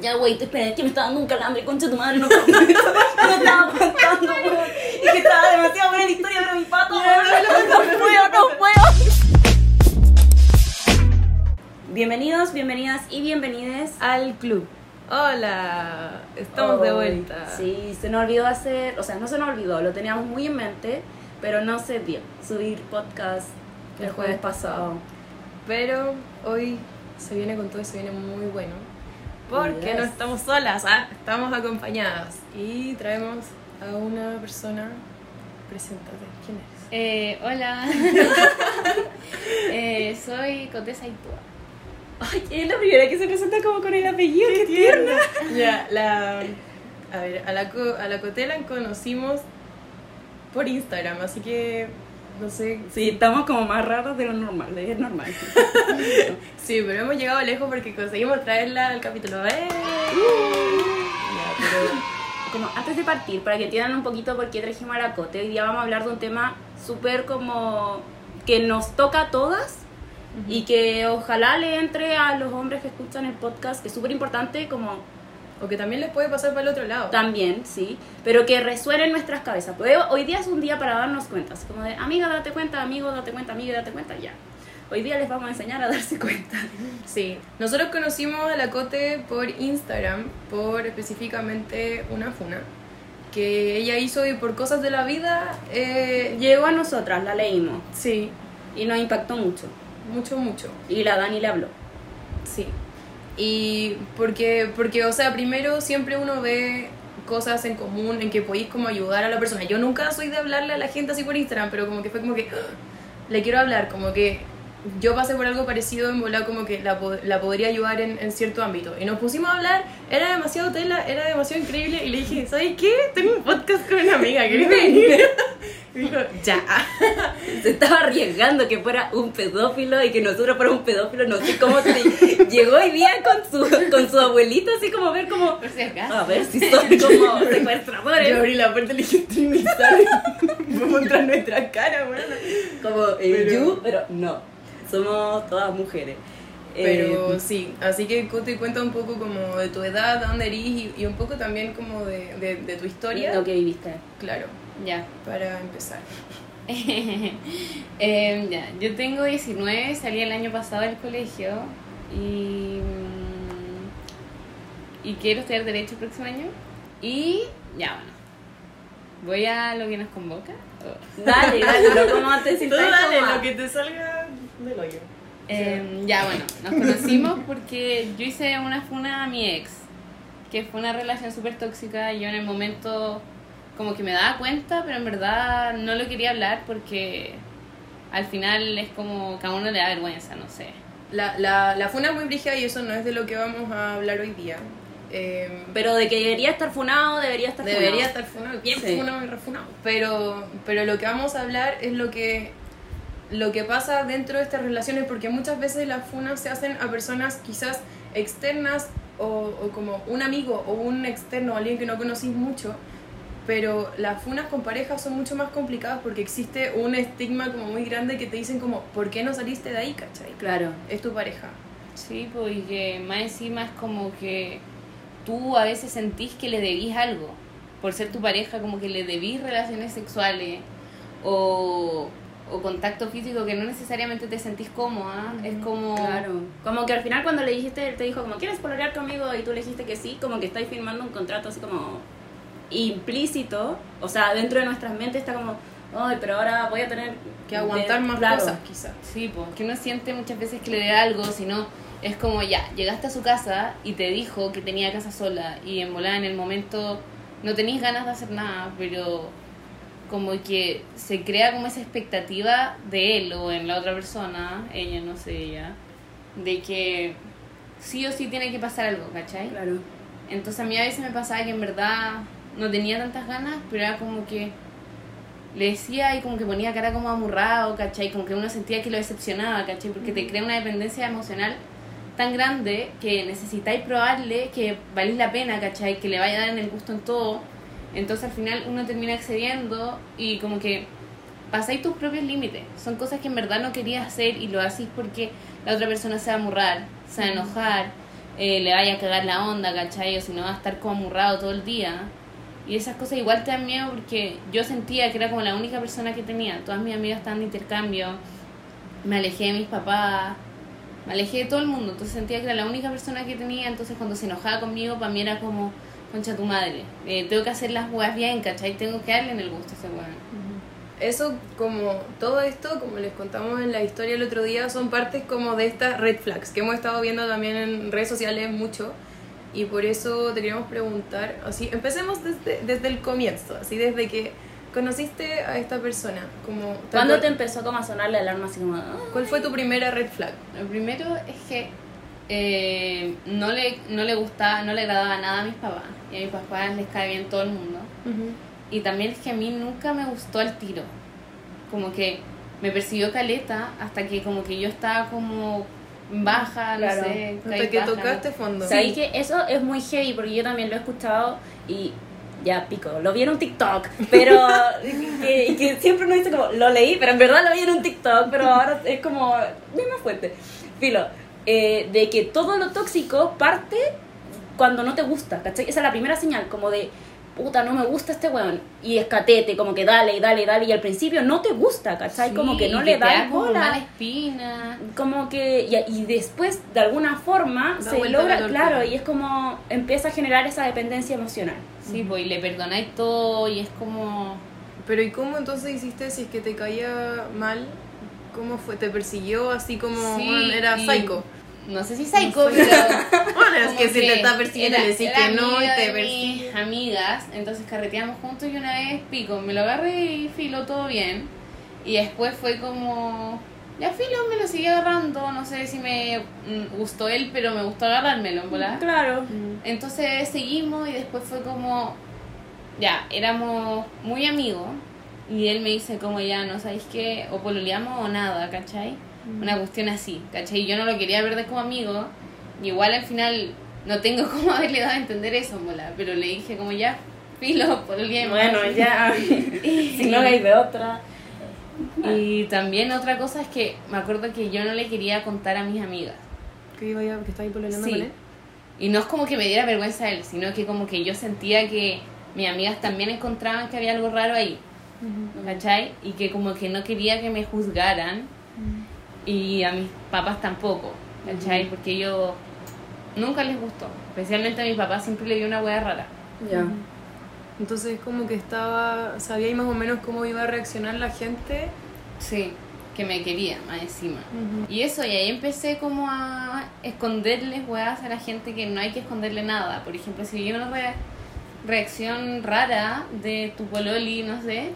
Ya, güey, te espera, es que me estaba dando un calambre, concha tu madre, no, no, no estaba aguantando, weón. Y que estaba demasiado buena la historia, pero mi pato, weón, no puedo, no puedo. Bienvenidos, bienvenidas y bienvenides al club. Hola, estamos de vuelta. Sí, se nos olvidó hacer, o sea, no se nos olvidó, lo teníamos muy en mente, pero no se dio subir podcast el El jueves jueves pasado. Pero hoy se viene con todo y se viene muy bueno. Porque no estamos solas, ah, estamos acompañadas. Y traemos a una persona. Preséntate, ¿quién eres? Eh, hola, eh, soy Condesa Itúa. Ay, es la primera que se presenta como con el apellido, qué, tierna. Ya, la. A ver, a la, a la Cotela conocimos por Instagram, así que. No sé. Sí, estamos como más raros de lo normal, de es normal. Sí, pero hemos llegado lejos porque conseguimos traerla al capítulo. ¡Eh! Ya, pero. Como antes de partir, para que entiendan un poquito por qué trajimos a la Cote, hoy día vamos a hablar de un tema súper como que nos toca a todas y que ojalá le entre a los hombres que escuchan el podcast, que es súper importante como O que también les puede pasar para el otro lado. también, sí, pero que resuene en nuestras cabezas. Hoy día es un día para darnos cuenta, así como de amiga, date cuenta, amigo, date cuenta, amiga, date cuenta, ya. Hoy día les vamos a enseñar a darse cuenta. Sí. Nosotros conocimos a la Cote por Instagram, por específicamente una funa. Que ella hizo y por cosas de la vida. eh, Llegó a nosotras, la leímos sí, y nos impactó mucho. mucho, mucho. Y la Dani le habló. Sí. Y porque, porque, o sea, primero siempre uno ve cosas en común en que podéis como ayudar a la persona. Yo nunca soy de hablarle a la gente así por Instagram, pero como que fue como que le quiero hablar, como que yo pasé por algo parecido en volar como que la, la podría ayudar en, en cierto ámbito. Y nos pusimos a hablar, era demasiado tela, era demasiado increíble y le dije, ¿sabes qué? Tengo un podcast con una amiga, ¿querés venir? Y dijo, ya. Se estaba arriesgando que fuera un pedófilo y que nosotros fuéramos un pedófilo. No sé cómo te llegó hoy día con su, con su abuelita, así como a ver como. Por si acaso. A ver si son como secuestradores. Yo abrí la puerta y le dije, Trinidad, vamos a mostrar nuestra cara, bueno. Como eh, Pero- you, pero no. Somos todas mujeres. Pero Eh, sí, así que Cote cuenta un poco como de tu edad, de dónde eres y, y un poco también como de, de, de tu historia. lo que viviste. Claro, Ya. para empezar. Eh, ya. Yo tengo 19, salí el año pasado del colegio y. mm, Y quiero estudiar Derecho el próximo año. Y. Ya, bueno. Voy a lo que nos convoca. Oh. Dale, dale, no como antes si Tú dale, como- lo que te salga del hoyo. Eh, ya, bueno, nos conocimos porque yo hice una funa a mi ex, que fue una relación súper tóxica. y Yo en el momento como que me daba cuenta, pero en verdad no lo quería hablar porque al final es como que a uno le da vergüenza, no sé. La, la, la funa es muy brígida y eso no es de lo que vamos a hablar hoy día. Eh, Pero de que debería estar funado, debería estar Debería funado. estar funado, bien Sí. funado y refunado. Pero, pero lo que vamos a hablar es lo que, lo que pasa dentro de estas relaciones, porque muchas veces las funas se hacen a personas quizás externas o, o como un amigo o un externo, alguien que no conocís mucho. Pero las funas con parejas son mucho más complicadas porque existe un estigma como muy grande que te dicen como, ¿por qué no saliste de ahí, cachai? Claro. Es tu pareja. Sí, pues y que más encima es como que tú a veces sentís que le debís algo. Por ser tu pareja, como que le debís relaciones sexuales o, o contacto físico que no necesariamente te sentís cómoda. Es como. Claro. Como que al final cuando le dijiste, él te dijo como, ¿quieres pololear conmigo? Y tú le dijiste que sí, como que estáis firmando un contrato así como implícito. O sea, dentro de nuestras mentes está como, ay, pero ahora voy a tener Que aguantar de- más claro. cosas, quizás. Sí, pues que uno siente muchas veces que le debe algo, sino es como ya, llegaste a su casa y te dijo que tenía casa sola y en volada en el momento no tenéis ganas de hacer nada, pero como que se crea como esa expectativa de él o en la otra persona, ella, no sé, ella, de que sí o sí tiene que pasar algo, ¿cachai? Claro. Entonces a mí a veces me pasaba que en verdad no tenía tantas ganas, pero era como que le decía y como que ponía cara como amurrado, ¿cachai? Como que uno sentía que lo decepcionaba, ¿cachai? Porque te crea una dependencia emocional tan grande que necesitáis probarle que valís la pena, ¿cachai? Que le vaya a dar en el gusto en todo. Entonces al final uno termina accediendo y como que pasáis tus propios límites. Son cosas que en verdad no querías hacer y lo hacís porque la otra persona se va a amurrar, se va a enojar eh, le vaya a cagar la onda, ¿cachai? O si no va a estar como amurrado todo el día. Y esas cosas igual te dan miedo porque yo sentía que era como la única persona que tenía. Todas mis amigas estaban de intercambio. Me alejé de mis papás. Me alejé de todo el mundo. Entonces sentía que era la única persona que tenía. Entonces cuando se enojaba conmigo, para mí era como, concha tu madre. Eh, tengo que hacer las weas bien, ¿cachai? Tengo que darle en el gusto a ese weón. Eso, como todo esto, como les contamos en la historia el otro día, son partes como de estas red flags que hemos estado viendo también en redes sociales mucho. Y por eso te queríamos preguntar, así, empecemos desde, desde el comienzo, así desde que conociste a esta persona. Como, ¿Cuándo te empezó como a sonar la alarma así como... ¿Cuál fue tu primera red flag? Lo primero es que eh, no, le, no le gustaba, no le agradaba nada a mis papás. Y a mis papás les cae bien todo el mundo. Y también es que a mí nunca me gustó el tiro. Como que me persiguió caleta hasta que como que yo estaba como baja, Claro. no sé. Hasta que baja, tocaste ¿no? fondo. Sabéis que eso es muy heavy porque yo también lo he escuchado y ya pico, lo vi en un TikTok, pero que, que siempre uno dice como, lo leí, pero en verdad lo vi en un TikTok, pero ahora es como misma fuente. Filo, eh, de que todo lo tóxico parte cuando no te gusta, ¿cachai? Esa es la primera señal, como de, puta, no me gusta este weón, y escatete, como que dale, y dale, y dale, y al principio no te gusta, ¿cachai? como que no le da bola mala espina. como que y, y después de alguna forma Da se logra claro y es como empieza a generar esa dependencia emocional Sí, pues y le perdonáis todo y es como... Pero ¿y cómo entonces hiciste si es que te caía mal? ¿Cómo fue? ¿Te persiguió así como Sí, bueno, era y- psycho? No sé si psycho, No sé. pero... Bueno, es que si te está persiguiendo le decís que no y te persigue. amigas, entonces carreteamos juntos y una vez pico, me lo agarré y filo todo bien. Y después fue como, ya filo, me lo seguí agarrando, no sé si me mm, gustó él, pero me gustó agarrármelo, en claro Entonces seguimos y después fue como, ya, éramos muy amigos. Y él me dice como ya, no sabéis qué, o pololeamos o nada, ¿cachai? Una cuestión así, ¿cachai? Yo no lo quería ver de como amigo. y igual al final no tengo cómo haberle dado a entender eso, mola. Pero le dije como ya, filo, pololeemos. bueno ya si no hay de otra Y también otra cosa es que me acuerdo que yo no le quería contar a mis amigas. ¿Que iba ya, que estaba ahí Sí. con él? Y no es como que me diera vergüenza a él, sino que como que yo sentía que mis amigas también encontraban que había algo raro ahí, ¿cachai? Y que como que no quería que me juzgaran y a mis papás tampoco, ¿cachai? Porque ellos nunca les gustó, especialmente a mi papá siempre le dio una hueá rara. ya Entonces como que estaba, sabía ahí más o menos cómo iba a reaccionar la gente. Sí, que me quería más encima. Y eso, y ahí empecé como a esconderles weas a la gente que no hay que esconderle nada. Por ejemplo, si vi una re- reacción rara de tu pololi, no sé,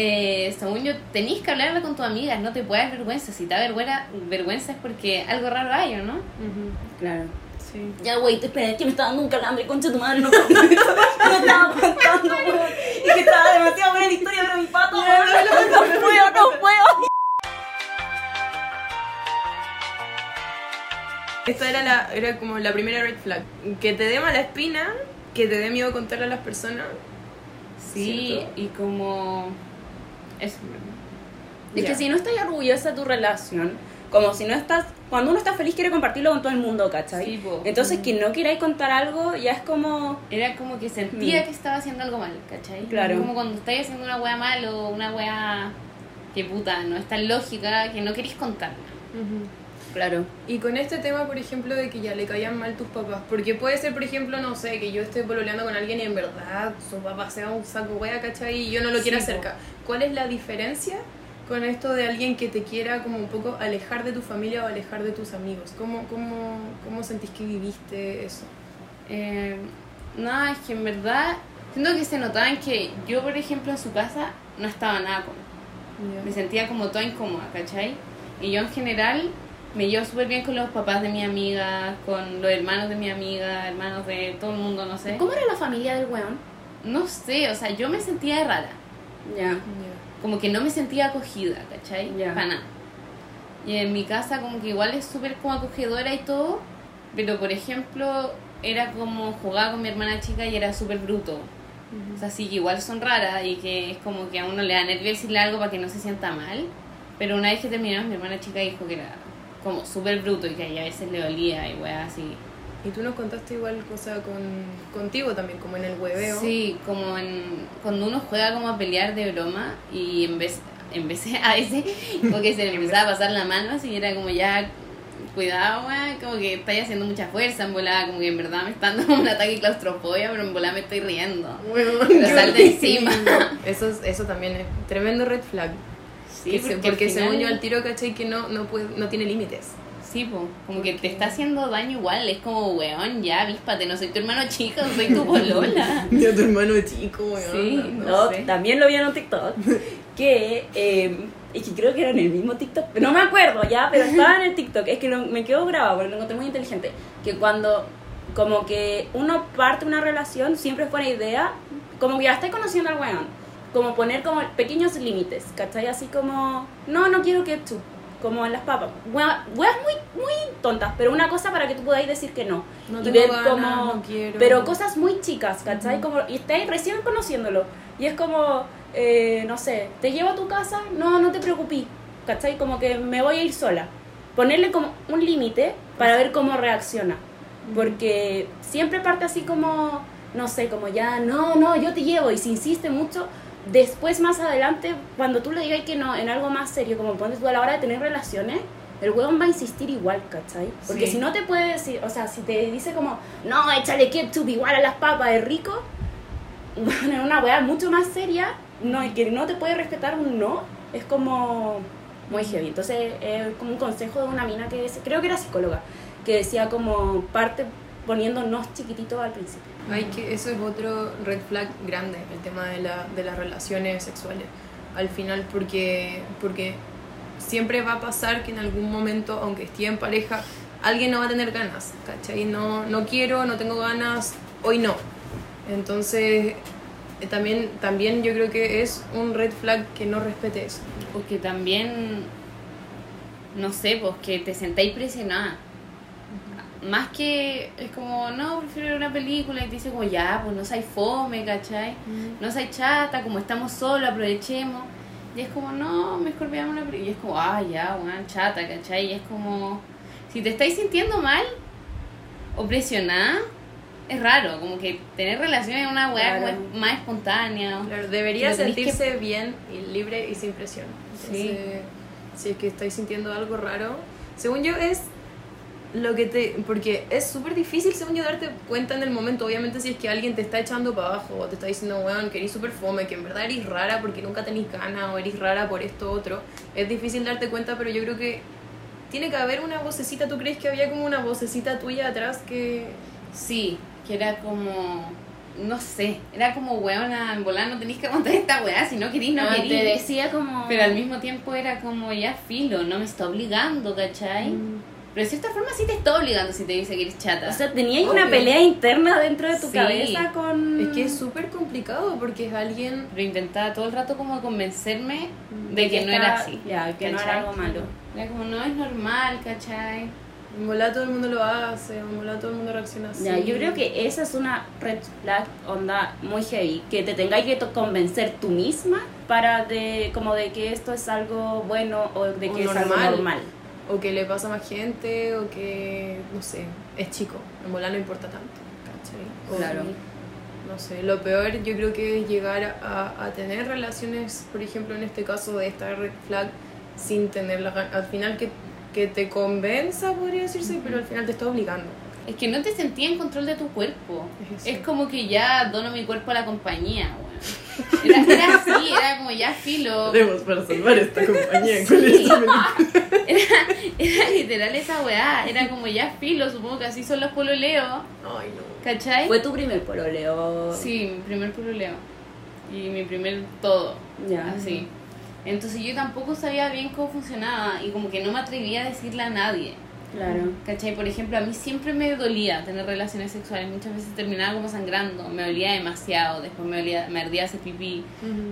eh, según yo, tenés que hablarla con tus amigas, no te puede dar vergüenza. Si te da vergüenza, vergüenza es porque algo raro hay, ¿o no? claro Sí. ya güey te esperé que me está dando un calambre concha de tu madre no no estaba contando weón. y que estaba demasiado buena la historia pero mi pato weón, no puedo no puedo Esta era, la, era como la primera red flag. Que te dé mala espina, que te dé miedo contarle a las personas. Sí, ¿Cierto? y como... Eso. Es Ya. que si no estás orgullosa de tu relación, como si no estás, cuando uno está feliz quiere compartirlo con todo el mundo, ¿cachai? Sí, po. Entonces que no queráis contar algo ya es como, Era como que sentía Mm. que estaba haciendo algo mal, ¿cachai? Claro. Como cuando estáis haciendo una wea mal o una wea que puta, no es tan lógica que no queréis contarla. Claro, Y con este tema, por ejemplo, de que ya le caían mal tus papás, porque puede ser, por ejemplo, no sé, que yo esté pololeando con alguien y en verdad su papá sea un saco wea, ¿cachai? Y yo no lo quiera Sí, po. cerca. ¿Cuál es la diferencia con esto de alguien que te quiera como un poco alejar de tu familia o alejar de tus amigos? ¿Cómo, cómo, cómo sentís que viviste eso? Eh, no, es que en verdad siento que se notaba en que yo, por ejemplo, en su casa no estaba nada con Me sentía como toda incómoda, ¿cachai? Y yo en general me llevo súper bien con los papás de mi amiga, con los hermanos de mi amiga, hermanos de todo el mundo, no sé. ¿cómo era la familia del weón? No sé, o sea, yo me sentía rara. Ya, como que no me sentía acogida, ¿cachai? Ya. Para nada. Y en mi casa como que igual es súper como acogedora y todo, pero por ejemplo era como jugaba con mi hermana chica y era súper bruto. O sea, sí que igual son raras y que es como que a uno le da nervio decirle algo para que no se sienta mal. Pero una vez que terminamos, mi hermana chica dijo que era como súper bruto y que a veces le dolía y weá así. Y tú nos contaste igual cosa con, contigo también, como en el hueveo. Sí, como en, cuando uno juega como a pelear de broma y en vez, en vez a veces como que se le empezaba a pasar la mano así era como ya cuidado, weón, como que estáis haciendo mucha fuerza en volada, como que en verdad me está dando un ataque de claustrofobia, pero en volada me estoy riendo. Bueno, Pero sal de encima. Eso, es- eso también es tremendo red flag. Sí, porque, porque al final- según yo al tiro, ¿cachai? Que no, no, puede, no tiene límites. Sí, po, como que te está haciendo daño igual, es como, weón, ya avíspate, no soy tu hermano chico, soy tu polola. Ya tu hermano chico, weón. Sí, no. no sé. también lo vi en un TikTok. Que, eh, es que creo que era en el mismo TikTok. No me acuerdo ya, pero estaba en el TikTok. Es que lo- me quedó grabado porque lo encontré muy inteligente. Que cuando, como que uno parte una relación, siempre es buena idea, como que ya estáis conociendo al weón. Como poner como pequeños límites, ¿cachai? Así como, no, no quiero ketchup. Como en las papas. Weas muy, muy tontas, pero una cosa para que tú podáis decir que no. No y ver como. no quiero. Pero cosas muy chicas, ¿cachai? Como, y estáis recién conociéndolo. Y es como, eh, no sé, te llevo a tu casa, no, no te preocupes, ¿cachai? Como que me voy a ir sola. Ponerle como un límite para ver cómo reacciona. Porque siempre parte así como, no sé, como ya, no, no, yo te llevo. Y si insiste mucho, después más adelante, cuando tú le digas que no, en algo más serio, como pones tú a la hora de tener relaciones, el huevón va a insistir igual, ¿cachai? Porque Sí. si no te puede decir, o sea, si te dice como, no, échale ketchup igual a las papas, es rico, bueno, en una weá mucho más seria, no, y que no te puede respetar un no, es como muy heavy. Entonces, es como un consejo de una mina que creo que era psicóloga, que decía como parte poniendo nos chiquititos al principio. Hay que, eso es otro red flag grande, el tema de, la, de las relaciones sexuales. Al final, porque, porque siempre va a pasar que en algún momento, aunque esté en pareja, alguien no va a tener ganas, ¿cachai? No, no quiero, no tengo ganas, hoy no. Entonces, eh, también, también yo creo que es un red flag que no respete eso. Porque también, no sé, pues que te sentáis presionada. Más que es como, no, prefiero ver una película y te dice como, ya, pues no seas fome, ¿cachai? No seas chata, como estamos solos, aprovechemos. Y es como, no, mejor veamos una película. Y es como, ah, ya, una chata, ¿cachai? Y es como, si te estáis sintiendo mal o presionada, es raro, como que tener relaciones es una weá Claro. como es más espontánea. Claro, debería que- sentirse bien y libre y sin presión. Sí. Si es que estáis sintiendo algo raro, según yo es lo que te... Porque es súper difícil, según yo, darte cuenta en el momento. Obviamente si es que alguien te está echando para abajo o te está diciendo, weón, que eres súper fome, que en verdad eres rara porque nunca tenés ganas o eres rara por esto otro. Es difícil darte cuenta, pero yo creo que tiene que haber una vocecita. ¿Tú crees que había como una vocecita tuya atrás que... Sí, que era como, no sé, era como weona, en volar no tenéis que aguantar esta weá, si no querís, no Ah, querís. te decía como... Pero al mismo tiempo era como ya filo, no me está obligando, ¿cachai? Pero de cierta forma sí te está obligando si te dice que eres chata. O sea, tenías una pelea interna dentro de tu Sí. cabeza con... Es que es súper complicado porque es alguien... pero intentaba todo el rato como convencerme Mm, de que no era así. Ya, que no era ¿cachai? algo malo. Era como, no es normal, ¿cachai? En volá todo el mundo lo hace, en volá todo el mundo reacciona así. Ya, yo creo que esa es una red flag onda muy heavy, que te tengáis que convencer tú misma para de como de que esto es algo bueno o de O que es algo normal. O que le pasa a más gente, o que, no sé, es chico. En volar no importa tanto, ¿cachai? O- Claro. No sé, lo peor yo creo que es llegar a, a tener relaciones, por ejemplo, en este caso de esta red flag, sin tener la Al final que, que te convenza, podría decirse, pero al final te está obligando. Es que no te sentía en control de tu cuerpo. Es eso. Es como que ya dono mi cuerpo a la compañía, weón. Era, era así, era como ya filo. para salvar esta compañía. Sí. Era, era literal esa weá. Era como ya filo, supongo que así son los pololeos. Ay, no. ¿Cachai? Fue tu primer pololeo. Sí, mi primer pololeo. Y mi primer todo. Ya. Así. Entonces yo tampoco sabía bien cómo funcionaba y como que no me atrevía a decirle a nadie. Claro. ¿Cachai? Por ejemplo, a mí siempre me dolía tener relaciones sexuales. Muchas veces terminaba como sangrando. Me dolía demasiado. Después me, dolía, me ardía hacer pipí.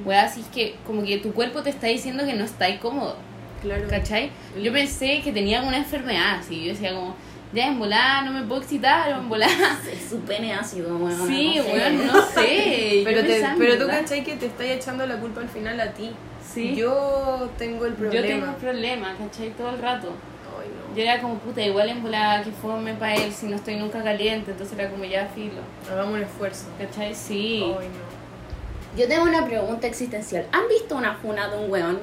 Weá, así es que como que tu cuerpo te está diciendo que no está cómodo. Claro. ¿Cachai? Yo pensé que tenía alguna enfermedad. Así yo decía como, ya en volada no me puedo excitar o en volada. Es su pene ácido, bueno, Sí, no sé. weón, no sé. Pero, te, pero tú cachai que te estás echando la culpa al final a ti. Sí. Yo tengo el problema. Yo tengo un problema, ¿cachai? Todo el rato. Yo era como puta, igual en volada que fome para él si no estoy nunca caliente, entonces era como ya filo. Hagamos un esfuerzo. ¿Cachai? Sí. Ay, no. Yo tengo una pregunta existencial. ¿Han visto una funa de un weón?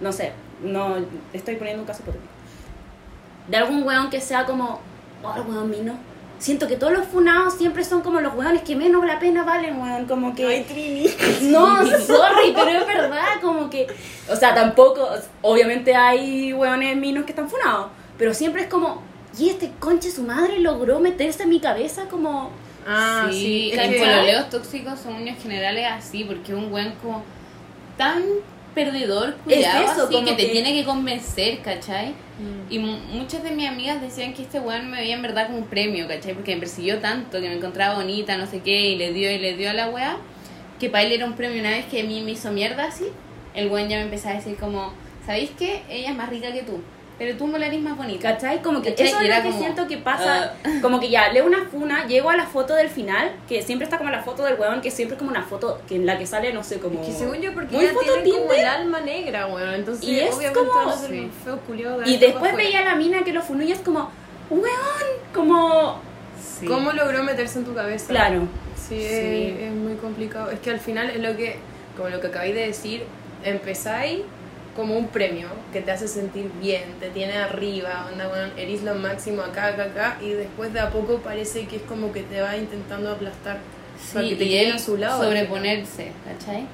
No sé, no estoy poniendo un caso hipotético. De algún weón que sea como, oh, el weón mino. Siento que todos los funados siempre son como los weones que menos la pena valen, weón. Como que. Ay, Trini. No, sorry, pero es verdad, como que. O sea, tampoco. Obviamente hay weones minos que están funados. Pero siempre es como. Y este conche su madre logró meterse en mi cabeza como. Ah, sí. sí, es los que- pololeos tóxicos son en general es así, porque un buen como tan perdedor, cuidado, eso, así, como que te que- tiene que convencer, ¿cachai? Mm. Y mu- muchas de mis amigas decían que este weón me veía en verdad como un premio, ¿cachai? Porque me persiguió tanto, que me encontraba bonita, no sé qué, y le dio y le dio a la weá, que para él era un premio. Una vez que a mí me hizo mierda así, el weón ya me empezó a decir como, ¿sabéis qué? Ella es más rica que tú, pero tú no la eres más bonita. ¿Cachai? Como que ¿Cachai? eso es lo que como, siento que pasa. ah. Como que ya leo una funa, llego a la foto del final, que siempre está como la foto del weón, que siempre es como una foto que en la que sale, no sé, como. Que según yo, porque Muy ya foto tienen como el alma negra, bueno, entonces Y es como- Sí. feo culiado Y después veía a la mina que lo funó y es como, weón, como. Sí. ¿Cómo logró meterse en tu cabeza? Claro. Sí, Sí. Es, es muy complicado. Es que al final es lo que, como lo que acabáis de decir, empezáis como un premio que te hace sentir bien, te tiene arriba, onda, bueno, eres lo máximo acá, acá, acá, y después de a poco parece que es como que te va intentando aplastar para que te y a su lado. sobreponerse, ¿cachai?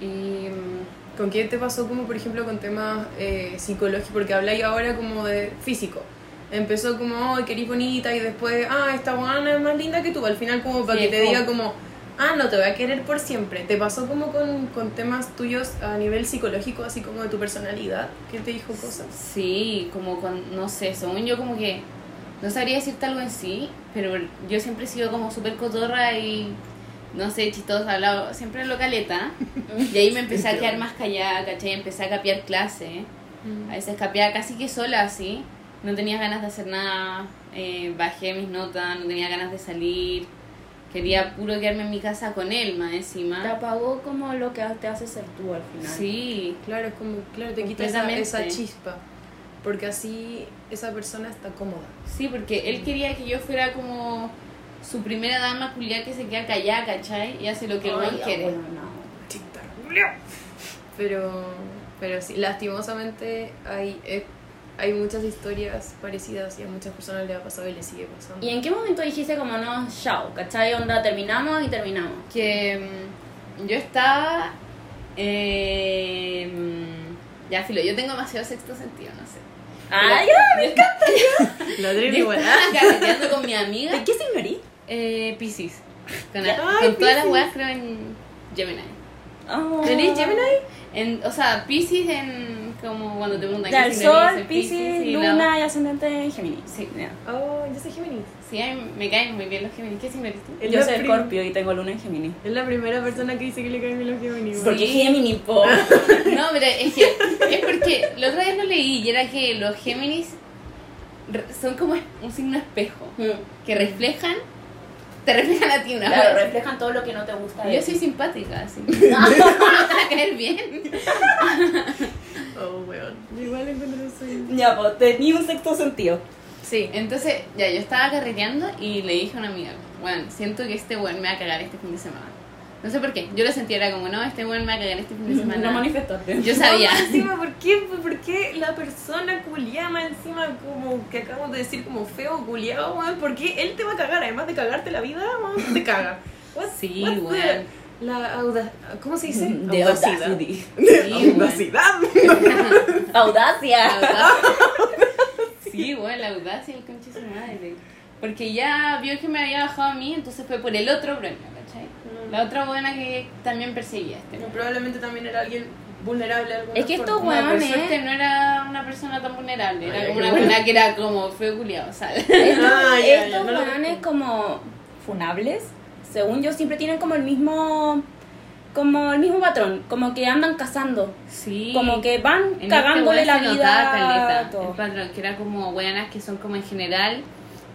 Y mm, ¿Con qué te pasó como por ejemplo con temas eh, psicológicos? Porque habláis ahora como de físico. Empezó como, oh, querís bonita y después, ah, esta buena es más linda que tú. Al final como para Sí, que te como- diga como, ah, no te voy a querer por siempre. ¿Te pasó como con, con temas tuyos a nivel psicológico, así como de tu personalidad? ¿Qué te dijo cosas? sí, como con, no sé, según yo como que, no sabría decirte algo en sí, pero yo siempre he sido como súper cotorra y, no sé, chistosa, hablado, siempre en localeta. Y ahí me empecé a quedar más callada, ¿cachai? Empecé a capear clase, a veces capeaba casi que sola así, no tenía ganas de hacer nada, eh, bajé mis notas, no tenía ganas de salir. Quería puro quedarme en mi casa con él más Te encima. apagó como lo que te hace ser tú al final. Sí, Claro, es como, claro, te quita esa, esa chispa. Porque así esa persona está cómoda. Sí, porque él quería que yo fuera como su primera dama culiada que se queda callada, ¿cachai? Y hace lo que Ay, weón quiere. bueno, no. Pero, pero sí, lastimosamente hay, eh, hay muchas historias parecidas y a muchas personas le ha pasado y le sigue pasando. ¿Y en qué momento dijiste como no, chao, ¿cachai? Onda, terminamos y terminamos. Que mm, yo estaba. eh, mm, ya, filo, yo tengo demasiado sexto sentido, no sé. ¡Ay, Pero yo, La yo Trini, estaba carreteando con mi amiga, ¿De qué signo eres? eh, Pisces. Con, Ya. con todas las weas creo en Gemini. Oh. ¿Tenés Gemini? En, o sea, Pisces en. Como cuando te preguntan Ya, qué sol, Pisces, luna y ascendente en Géminis. Sí. Ya. Oh, yo soy Géminis. Sí, a mí me caen muy bien los Géminis. ¿Qué signo eres tú? Yo soy prim- Scorpio y tengo luna en Géminis. Es la primera persona que dice que le caen bien los Géminis. Porque Sí. Géminis, po. No, pero es que es porque la otra vez lo leí y era que los Géminis son como un signo espejo que reflejan, te reflejan a ti una Claro, vez. reflejan todo lo que no te gusta. de Yo ti. soy simpática, así. No te va a caer bien. Oh, weón. Igual soy. Ya, pues tenía un sexto sentido. Sí, entonces ya yo estaba carreteando y le dije a una amiga, bueno, siento que este buen me va a cagar este fin de semana. No sé por qué, yo lo sentía, era como, no, este buen me va a cagar este fin de semana. No manifestaste. Yo sabía. No, encima, ¿por qué, ¿por qué la persona culiama encima como que acabamos de decir como feo culiado, weón? ¿Por qué él te va a cagar? Además de cagarte la vida, weón, te caga. What- Sí, the- weón. La auda... ¿Cómo se dice? De Audacidad. audacity. Sí, Audacidad. Audacia. Sí, bueno, la audacia el conche su madre. Porque ya vio que me había bajado a mí, entonces fue por el otro premio, ¿cachai? La otra buena que también perseguía este. Pero Probablemente también era alguien vulnerable. Es que estos forma. No, por era una persona tan vulnerable, era Ay, como una buena que era como feo culiado, ¿sabes? Estos, Ah, ya, ya, estos no como funables, según yo, siempre tienen como el mismo como el mismo patrón, como que andan cazando, Sí. como que van En cagándole este la vida caleta, todo. el patrón, que era como buenas que son como en general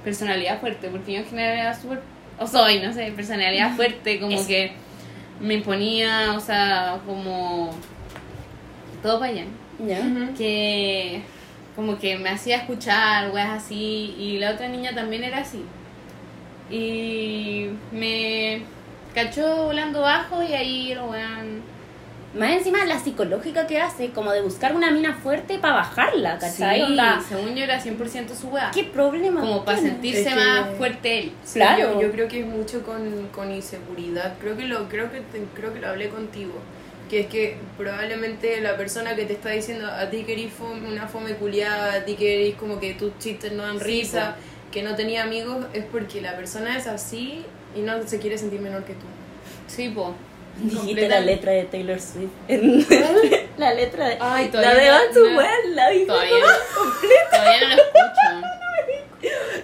personalidad fuerte, porque yo en general era súper, o soy, no sé, personalidad fuerte, como Eso. que me imponía, o sea, como todo para allá. Que como que me hacía escuchar, weas así, y la otra niña también era así. Y me cachó volando bajo y ahí el weón... Más encima la psicológica que hace, como de buscar una mina fuerte para bajarla, ¿cachai? Sí, Onda, según yo era 100% su wea. ¿Qué problema? Como para sentirse Es que- más fuerte él. Sí, Claro. Yo, yo creo que es mucho con, con inseguridad. Creo que lo creo que te- creo que lo hablé contigo. Que es que probablemente la persona que te está diciendo a ti que eres fome- una fome culiada, a ti que eres como que tus chistes no dan Sí, risa, que no tenía amigos, es porque la persona es así y no se quiere sentir menor que tú. Sí, po. Dijiste la letra de Taylor Swift. la letra de. Ay, la todavía de no- All Too no- Well, la dije. Todavía no, todavía no lo escucho.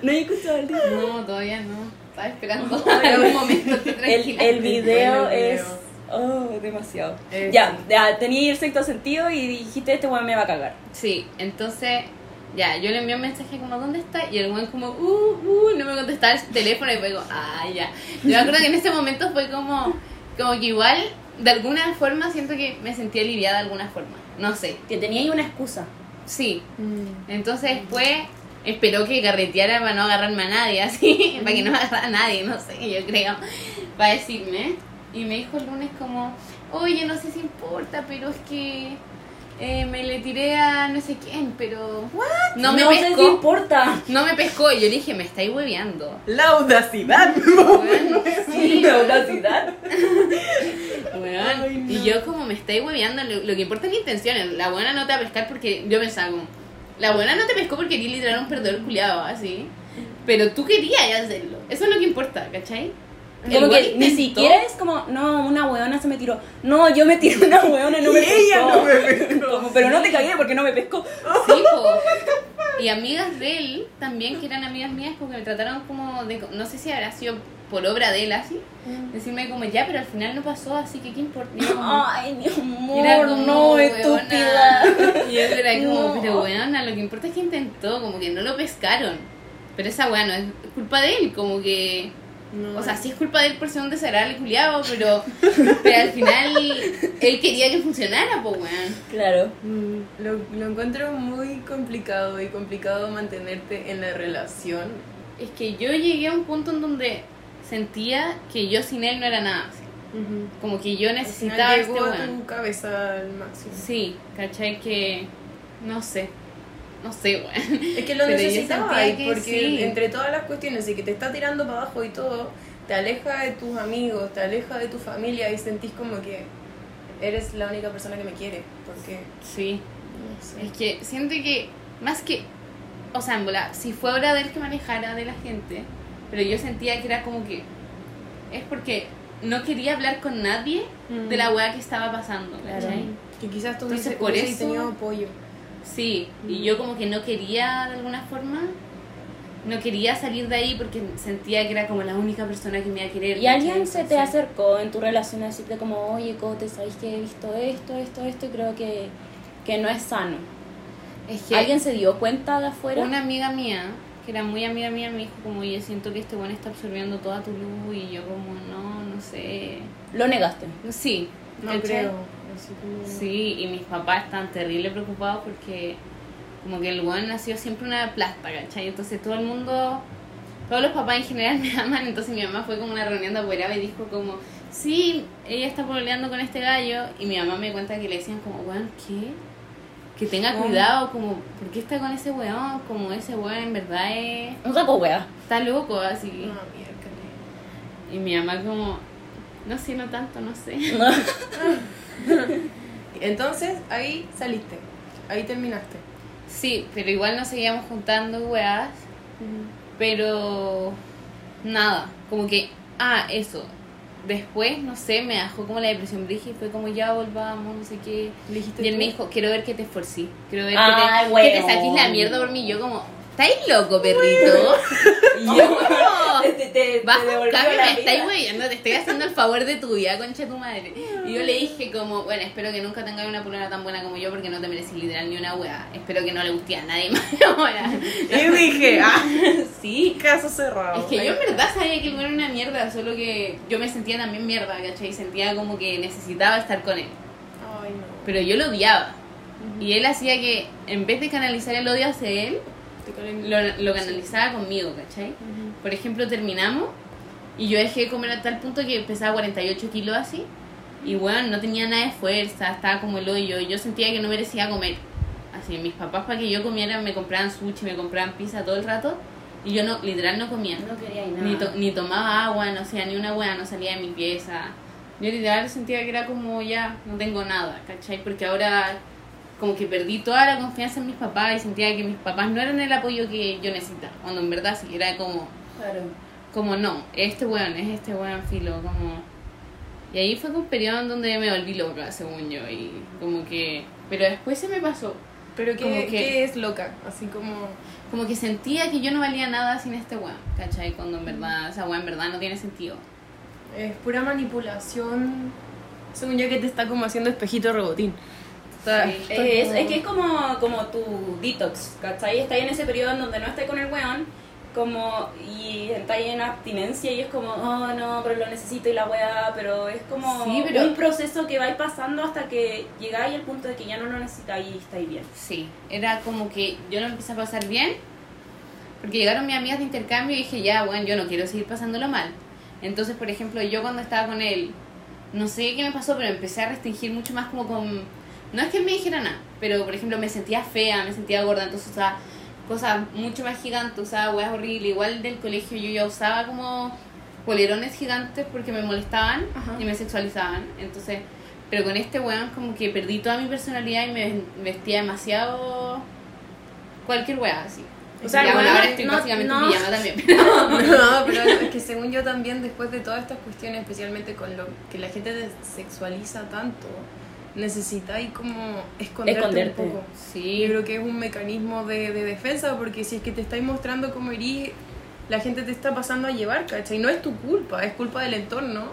No he escuchado el disco. No, todavía no. Estaba esperando algún momento. El, el video es. Oh, demasiado. Eh, ya, ya, tenía el sexto sentido y dijiste: Este weón me va a cagar. Sí, entonces, ya, yo le envié un mensaje como, ¿dónde está? Y el weón como, uh, uh, no me contestaba el teléfono y fue como, ah, ya. Yo me acuerdo que en ese momento fue como, como que igual, de alguna forma, siento que me sentí aliviada de alguna forma. No sé, Que tenía ahí una excusa. sí. Mm. Entonces después esperó que carreteara para no agarrarme a nadie, así, para que no me agarrara a nadie, no sé, yo creo, para decirme. Y me dijo el lunes como, oye, no sé si importa, pero es que eh, me le tiré a no sé quién, pero... No me sé si pescó. importa. No me pescó y yo le dije, me estáis hueveando. La audacidad. Weón, sí, La audacidad. weón. Ay, no. Y yo como me estáis hueveando, lo, lo que importa es la intención. La buena no te va a pescar porque yo pensaba como, la buena no te pescó porque quería literal un perdedor culiado, así. Pero tú querías hacerlo. Eso es lo que importa, ¿cachai? Como que ni siquiera es como, no, una weona se me tiró. No, yo me tiré una weona no me Y ella pescó. no me pescó. Como, pero no te cagué porque no me pescó. Sí, po. Y amigas de él también, que eran amigas mías, como que me trataron como de. No sé si habrá sido por obra de él así. Decirme como, ya, pero al final no pasó, así que qué importa. Como- Ay, mi amor, Era como, no, weona. estúpida. Y yo era como, No. pero weona, lo que importa es que intentó, como que no lo pescaron. Pero esa weá no es culpa de él, como que. No. O sea, sí es culpa de él por ser un desagradable culiado, pero, pero al final él quería que funcionara, pues weón. Claro. Mm, Lo, lo encuentro muy complicado y complicado mantenerte en la relación. Es que yo llegué a un punto en donde sentía que yo sin él no era nada. así. Como que yo necesitaba final este llegó a weón. tu cabeza al máximo. Sí, ¿cachai? Que. No sé. No sé, weón. Es que lo Pero necesitaba que porque sí. entre todas las cuestiones y que te está tirando para abajo y todo, te aleja de tus amigos, te aleja de tu familia y sentís como que eres la única persona que me quiere. Porque, Sí. no sé. Es que siento que, más que, o sea, en bola, si fue hora de él que manejara de la gente, pero yo sentía que era como que, es porque no quería hablar con nadie Mm. de la weá que estaba pasando, Claro. ¿cachai? Que quizás tú Entonces, por eso- tenido apoyo. Sí, y yo como que no quería de alguna forma, no quería salir de ahí porque sentía que era como la única persona que me iba a querer. ¿Y alguien se te acercó en tu relación a decirte como, oye, Cote, ¿sabes que he visto esto, esto, esto y creo que, que no es sano? Es que ¿Alguien se dio cuenta de afuera? una amiga mía, que era muy amiga mía, me dijo como, oye, siento que este bueno está absorbiendo toda tu luz y yo como, no, no sé. Lo negaste. Sí, No creo. Así como- Sí, y mis papás están terrible preocupados porque como que el weón nació siempre una plasta, ¿cachai? Entonces todo el mundo, todos los papás en general me aman, entonces mi mamá fue como una reunión de abuela y dijo como, sí, ella está pololeando con este gallo, y mi mamá me cuenta que le decían como, weón, ¿qué? Que tenga ¿Cómo? cuidado, como, ¿por qué está con ese weón? Como ese weón en verdad es, Un saco wea. está loco, así. No. Y mi mamá como, no sé, no tanto, no sé. Entonces, ahí saliste. Ahí terminaste. Sí, pero igual nos seguíamos juntando, weas. Pero nada, como que, ah, eso. Después, no sé, me dejó como la depresión brigi y fue como ya volvamos, no sé qué. ¿Le dijiste Y él tú? me dijo, quiero ver que te esforcí, quiero ver Ay, que, te, que te weón. saques la mierda por mí. Yo como, ¿estáis loco, perrito? Y yo No. te, te, te Bajo cambio, la me estáis vida. weyando, te estoy haciendo el favor de tu vida, concha de tu madre. Y yo le dije como, bueno, espero que nunca tengas una pulona tan buena como yo porque no te mereces literal ni una wea. Espero que no le guste a nadie más ahora. Y dije, ah, Sí. caso cerrado. Es que yo en verdad sabía que él era una mierda, solo que yo me sentía también mierda, ¿cachai? Sentía como que necesitaba estar con él. Ay, no. Pero yo lo odiaba. Y él hacía que, en vez de canalizar el odio hacia él, Te lo, lo canalizaba conmigo, ¿cachai? Por ejemplo, terminamos y yo dejé de comer a tal punto que pesaba 48 kilos así. Y bueno, no tenía nada de fuerza, estaba como el hoyo. Y yo sentía que no merecía comer. Así, mis papás para que yo comiera me compraban sushi, me compraban pizza todo el rato. Y yo no, literal no comía. No quería nada. Ni, to- ni tomaba agua, no hacía ni una hueá, no salía de mi pieza. Yo literal sentía que era como ya, no tengo nada, ¿cachai? Porque ahora como que perdí toda la confianza en mis papás y sentía que mis papás no eran el apoyo que yo necesitaba. Cuando en verdad sí, era como, Claro. como no, este weón, es este weón filo, como... Y ahí fue un periodo en donde me volví loca, según yo, y como que... Pero después se me pasó. Pero Como ¿qué, que- ¿qué es loca? Así como... Como que sentía que yo no valía nada sin este weón, ¿cachai? Cuando en verdad, esa weón en verdad no tiene sentido. Es pura manipulación. Según yo que te está como haciendo espejito rebotín. Está- Sí. está Es, como- es que es como, como tu detox, ¿cachai? Estás en ese periodo en donde no estás con el weón como y estás en abstinencia y es como, oh no, pero lo necesito y la weá, pero es como Sí, pero- un proceso que vais pasando hasta que llegáis al punto de que ya no lo necesitáis y estáis bien. Sí, era como que yo lo empecé a pasar bien, porque llegaron mis amigas de intercambio y dije, ya, bueno, yo no quiero seguir pasándolo mal. Entonces, por ejemplo, yo cuando estaba con él, no sé qué me pasó, pero empecé a restringir mucho más como con... No es que me dijera nada, pero por ejemplo me sentía fea, me sentía gorda, entonces usaba cosas mucho más gigantes, usaba weas horribles. Igual del colegio yo ya usaba como polerones gigantes porque me molestaban Ajá. y me sexualizaban. Entonces, pero con este weón como que perdí toda mi personalidad y me vestía demasiado cualquier wea así. O sea, Ya, bueno, ahora estoy no- básicamente no- pijama también. No, pero es que según yo también, después de todas estas cuestiones, especialmente con lo que la gente te sexualiza tanto, necesitáis como esconderte, Esconderte. un poco. Sí, Yo creo que es un mecanismo de, de defensa, porque si es que te estáis mostrando como herís, la gente te está pasando a llevar, ¿cachai? No es tu culpa, es culpa del entorno,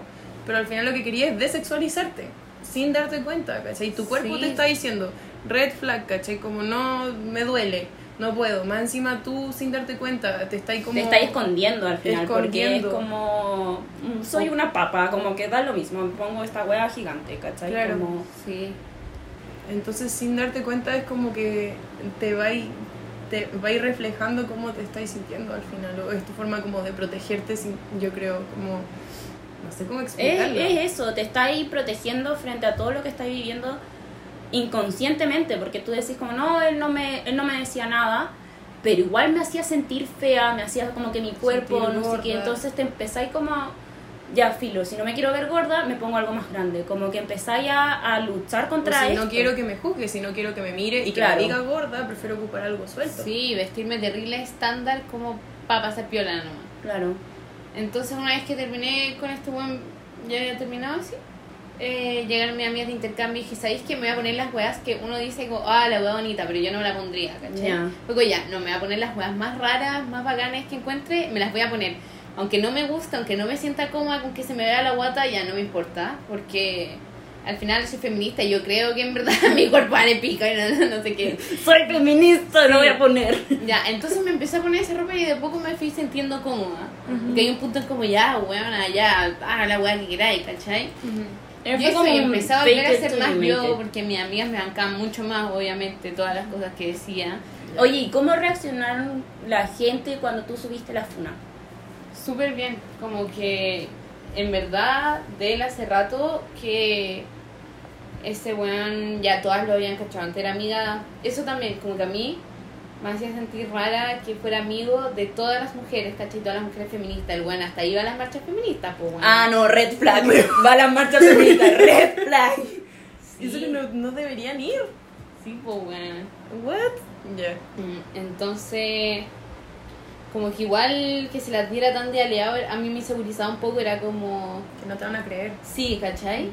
pero al final lo que querías es desexualizarte, sin darte cuenta, ¿cachai? Tu cuerpo Sí. te está diciendo, red flag, ¿cachai? Como no me duele, no puedo. Más encima tú, sin darte cuenta, te estáis como... Te estáis escondiendo al final Escondiendo. porque es como mm, soy una papa, como que da lo mismo, me pongo esta wea gigante, ¿cachai? Claro. Como- sí. Entonces, sin darte cuenta, es como que te va te va a ir reflejando cómo te estáis sintiendo al final. O es tu forma como de protegerte, sin, yo creo, como. No sé cómo Es, explicarlo. es eso, te está ahí protegiendo frente a todo lo que estás viviendo inconscientemente, porque tú decís como, no, él no me, él no me decía nada, pero igual me hacía sentir fea, me hacía como que mi cuerpo, Sentir no sé qué, entonces te empezáis como, a- ya filo, si no me quiero ver gorda, me pongo algo más grande, como que empezáis a, a luchar contra si esto. no quiero que me juzgue, si no quiero que me mire y que Claro. me diga gorda, prefiero ocupar algo suelto. Sí, vestirme terrible estándar como para pasar piola nomás. Claro. Entonces una vez que terminé con este buen, ya había terminado así, eh, llegaron mis amigas de intercambio y dije, ¿sabéis que me voy a poner las weas que uno dice como, ah, la wea bonita, pero yo no me la pondría, ¿cachai? Luego ya, no, me voy a poner las weas más raras, más bacanas que encuentre, me las voy a poner. Aunque no me gusta, aunque no me sienta cómoda con que se me vea la guata, ya no me importa, porque al final soy feminista y yo creo que en verdad mi cuerpo vale pica y no, no sé qué. Soy feminista, no voy a poner. Ya, entonces me empecé a poner esa ropa y de poco me fui sintiendo cómoda. Porque hay un punto en como ya, weona, ya, haga la weá que queráis, ¿cachai? Yo y empecé a volver a ser más yo, porque mis amigas me bancaban mucho más, obviamente, todas las cosas que decía. Oye, ¿y cómo reaccionaron la gente cuando tú subiste la funa? Súper bien, como que en verdad de él hace rato que ese weón ya todas lo habían cachado, antes era amiga, eso también, como que a mí me hacía sentir rara que fuera amigo de todas las mujeres, ¿cachai? Todas las mujeres feministas, el weón hasta iba a las marchas feministas, pues weón. Ah, no, red flag. Va a las marchas feministas, red flag. Y Eso que no, no deberían ir. Sí, pues weón. ¿What? Ya. Mm, Entonces, como que igual que se las diera tan de aliado, a mí me insegurizaba un poco, era como, Que no te van a creer. sí, ¿cachai?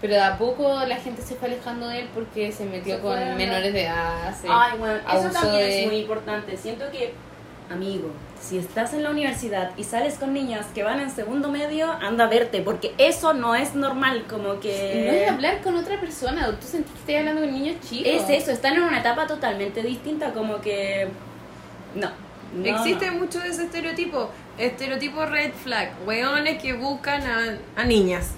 Pero de a poco la gente se fue alejando de él porque se metió Se con menores de edad. se Ay, bueno, eso también de- es muy importante. Siento que, amigo, si estás en la universidad y sales con niñas que van en segundo medio, anda a verte, porque eso no es normal, como Y no que... es hablar con otra persona, tú sentís que estás hablando con niños chicos. Es eso, están en una etapa totalmente distinta, como que... No. no, Existe no. mucho de ese estereotipo. Estereotipo red flag. Weones que buscan a, a niñas.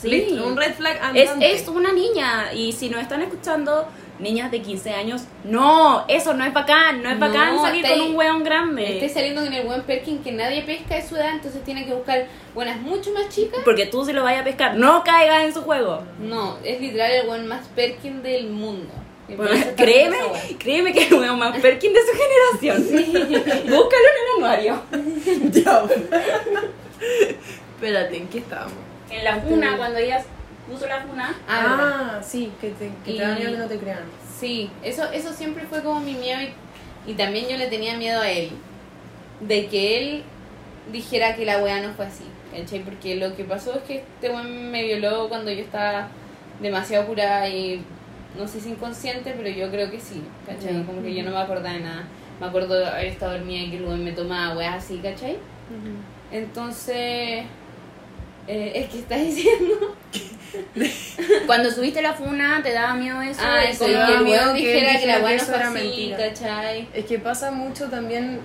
Sí. Listo, Un red flag Es, andante. es una niña y si nos están escuchando, niñas de 15 años, no, eso no es bacán, no es No, bacán salir con un weón grande. Esté saliendo con el buen Perkin que nadie pesca de su edad, entonces tiene que buscar buenas mucho más chicas. Porque tú se lo vayas a pescar, no caigas en su juego. No, es literal el buen más Perkin del mundo. Bueno, créeme, créeme que es el weón más Perkin de su generación. Búscalo en el anuario. Espérate, ¿en qué estábamos? En la funa, cuando ella puso la funa, Ah. Ah, sí, que te, que Y- te da miedo que no te crean. Sí, eso, eso siempre fue como mi miedo y, y también yo le tenía miedo a él. De que él dijera que la wea no fue así, ¿cachai? Porque lo que pasó es que este weón me violó cuando yo estaba demasiado curada y no sé si inconsciente, pero yo creo que sí, ¿cachai? Como que yo no me acordaba de nada. Me acuerdo de haber estado dormida y que el weón me tomaba weas así, ¿cachai? Entonces, eh, es que estás diciendo... cuando subiste la funa, te daba miedo eso. Ah, eso, daba que el miedo que dijera que la que eso fue era así, mentira. ¿cachai? Es que pasa mucho también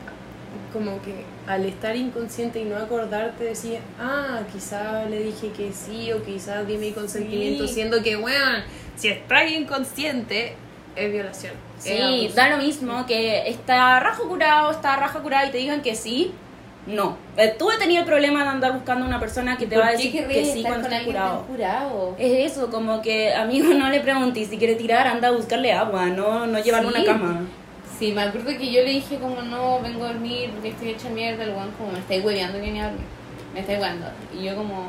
como que al estar inconsciente y no acordarte decir, ah, quizá le dije que sí o quizá di mi consentimiento, Sí. siendo que, weón, si estás inconsciente es violación. Sí, da lo mismo que está rajo curado, está raja curado y te digan que sí. No. Eh, Tú he tenido el problema de andar buscando una persona que te va a ¿Por decir que sí cuando con está alguien tan curado. curado? Es eso, como que amigo no le preguntes si quiere tirar, anda a buscarle agua, no, no Sí. una cama. Sí, me acuerdo que yo le dije como no, vengo a dormir porque estoy hecha mierda, el weón como me estáis hueveando que ni a dormir, me estáis hueveando. Y yo como,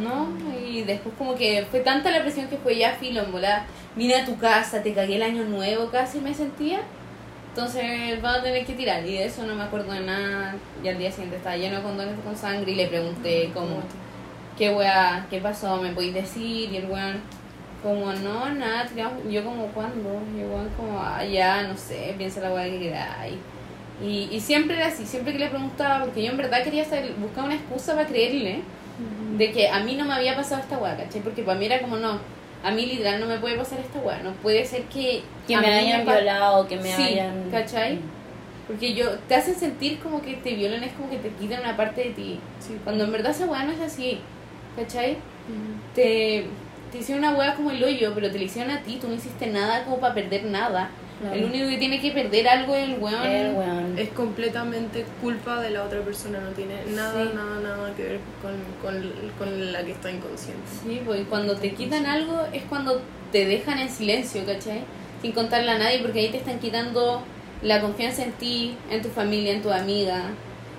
no, y después como que fue tanta la presión que fue ya filo, en volada, vine a tu casa, te cagué el año nuevo casi me sentía. Entonces vamos a tener que tirar y de eso no me acuerdo de nada. Y al día siguiente estaba lleno de condones con sangre y le pregunté como, ¿qué weá? ¿Qué pasó? ¿Me podéis decir? Y el weón, como, no, nada, tiramos. Yo como, ¿cuándo? Y el weón como, ah, ya, no sé, piensa la weá que queráis. Y, y siempre era así, siempre que le preguntaba, porque yo en verdad quería saber, buscar una excusa para creerle de que a mí no me había pasado esta weá, ¿cachai? Porque para mí era como, no, a mí literal no me puede pasar esta weá, no puede ser que... Que me hayan violado, que me Sí, hayan... ¿cachai? Porque yo, te hacen sentir como que te violan, es como que te quitan una parte de ti. Sí. Cuando en verdad esa weá no es así, ¿cachai? Te, te hicieron una weá como el hoyo, pero te la hicieron a ti, tú no hiciste nada como para perder nada. Claro. El único que tiene que perder algo es el weón. El weón. Es completamente culpa de la otra persona, no tiene nada, Sí. nada, nada que ver con, con, con la que está inconsciente. Sí, pues y cuando te quitan algo es cuando te dejan en silencio, ¿cachai? Sin contarle a nadie, porque ahí te están quitando la confianza en ti, en tu familia, en tu amiga,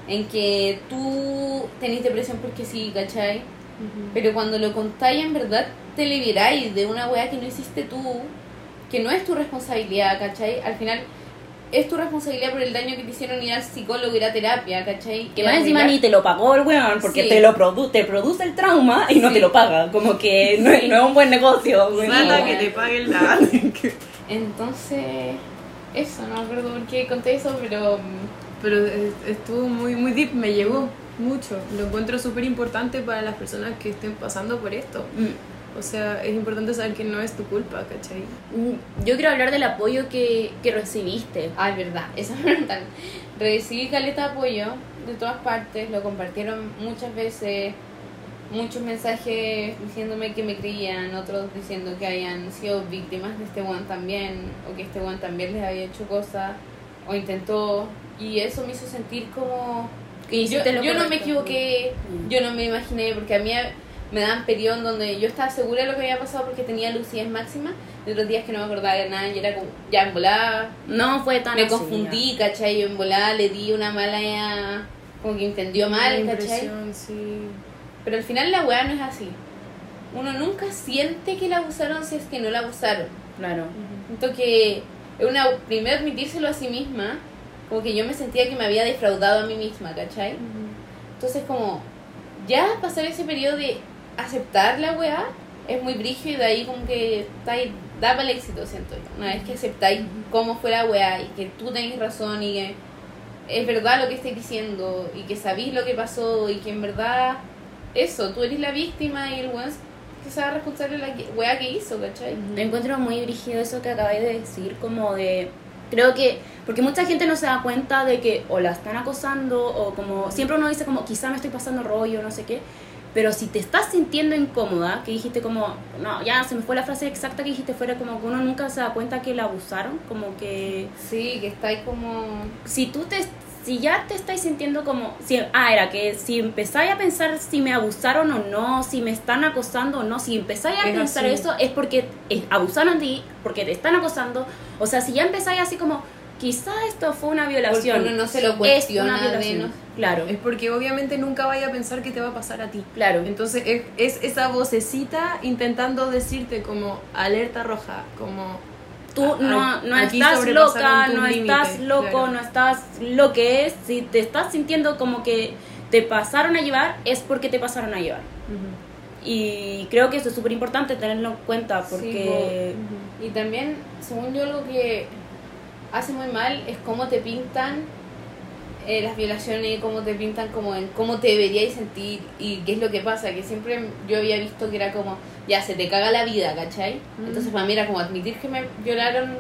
en que tú tenés depresión porque sí, ¿cachai? Pero cuando lo contáis en verdad te liberáis de una weá que no hiciste tú, que no es tu responsabilidad, ¿cachai? Al final es tu responsabilidad por el daño que te hicieron ir al psicólogo, ir a terapia, ¿cachai? Que más encima ni te lo pagó el weón, porque Sí. te lo produ te produce el trauma y no Sí. te lo paga. Como que no, es- no es un buen negocio. weón. Nada que te paguen la... Entonces, eso, no me acuerdo por qué conté eso, pero Pero estuvo muy, muy deep, me llegó mucho. Lo encuentro súper importante para las personas que estén pasando por esto. Mm. O sea, es importante saber que no es tu culpa, ¿cachai? Mm, Yo quiero hablar del apoyo que, que recibiste. Ah, es verdad, eso es verdad. Recibí caleta de apoyo de todas partes, lo compartieron muchas veces, muchos mensajes diciéndome que me creían, otros diciendo que habían sido víctimas de este one también, o que este one también les había hecho cosas, o intentó, y eso me hizo sentir como Que yo, yo no me equivoqué, Mm. yo no me imaginé, porque a mí me daban periodos donde yo estaba segura de lo que había pasado porque tenía lucidez máxima, y otros días que no me acordaba de nada, y era como, ya en volada, No fue tan me así, confundí, ¿cachai? Yo en volada le di una mala, como que entendió mal, ¿cachai? sí. Pero al final la weá no es así. Uno nunca siente que la abusaron si es que no la abusaron. ya. Claro. Siento que es una, primero admitírselo a sí misma, como que yo me sentía que me había defraudado a mí misma, ¿cachai? Entonces como, ya pasar ese periodo de aceptar la weá es muy brígido y de ahí como que está ahí, da para el éxito, siento yo. Una vez que aceptáis cómo fue la weá y que tú tenés razón y que es verdad lo que estáis diciendo y que sabéis lo que pasó y que en verdad eso, tú eres la víctima y el weón que se responsable de la weá que hizo, ¿cachai? Me encuentro muy brígido eso que acabáis de decir, como de... Creo que... Porque mucha gente no se da cuenta de que o la están acosando o como... Siempre uno dice como quizá me estoy pasando rollo, no sé qué. Pero si te estás sintiendo incómoda, que dijiste como, no, ya se me fue la frase exacta que dijiste, fuera como que uno nunca se da cuenta que la abusaron, como que Sí, que está ahí como... si tú te si ya te estáis sintiendo como si ah era que si empezáis a pensar si me abusaron o no si me están acosando o no si empezáis a Es pensar así. eso es porque eh, abusaron de ti porque te están acosando o sea si ya empezáis así como quizá esto fue una violación Porque uno no se lo es cuestiona una violación claro Es porque obviamente nunca vaya a pensar que te va a pasar a ti. claro Entonces es, es esa vocecita intentando decirte como alerta roja, como tú no, no estás loca, no estás límites, loco, claro. no estás lo que es. Si te estás sintiendo como que te pasaron a llevar, es porque te pasaron a llevar. Y creo que eso es súper importante tenerlo en cuenta porque... Y también, según yo, lo que hace muy mal es cómo te pintan eh, las violaciones cómo te pintan como en cómo te deberíais sentir y qué es lo que pasa. Que siempre yo había visto que era como, ya se te caga la vida, ¿cachai? Entonces para mí era como admitir que me violaron,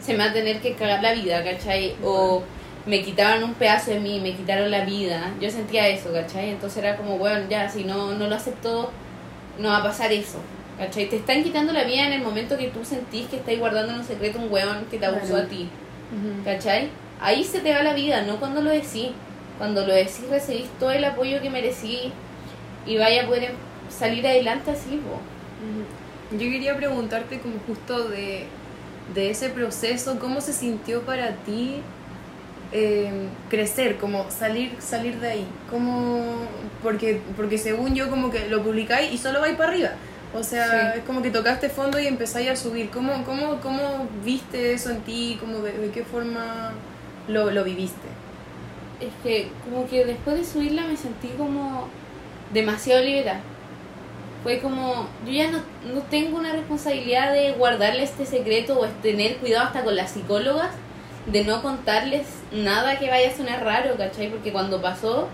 se me va a tener que cagar la vida, ¿cachai? O me quitaban un pedazo de mí, me quitaron la vida. Yo sentía eso, ¿cachai? Entonces era como, bueno, ya, si no, no lo acepto, no va a pasar eso. ¿Cachai? Te están quitando la vida en el momento que tú sentís que estáis guardando en un secreto un weón que te abusó a ti. ¿Cachai? Ahí se te va la vida, no cuando lo decís. Cuando lo decís recibís todo el apoyo que merecí y vaya a poder em- salir adelante así, po. Yo quería preguntarte como justo de, de ese proceso, ¿cómo se sintió para ti eh, crecer, como salir salir de ahí? ¿Cómo, porque, porque según yo como que lo publicáis y solo vais para arriba. O sea, Sí. es como que tocaste fondo y empezáis a subir. ¿Cómo, cómo, cómo viste eso en ti? ¿Cómo de, de qué forma lo, lo viviste? Es que como que después de subirla me sentí como demasiado liberada. Fue como, yo ya no, no tengo una responsabilidad de guardarle este secreto o es tener cuidado hasta con las psicólogas de no contarles nada que vaya a sonar raro, ¿cachai? Porque cuando pasó,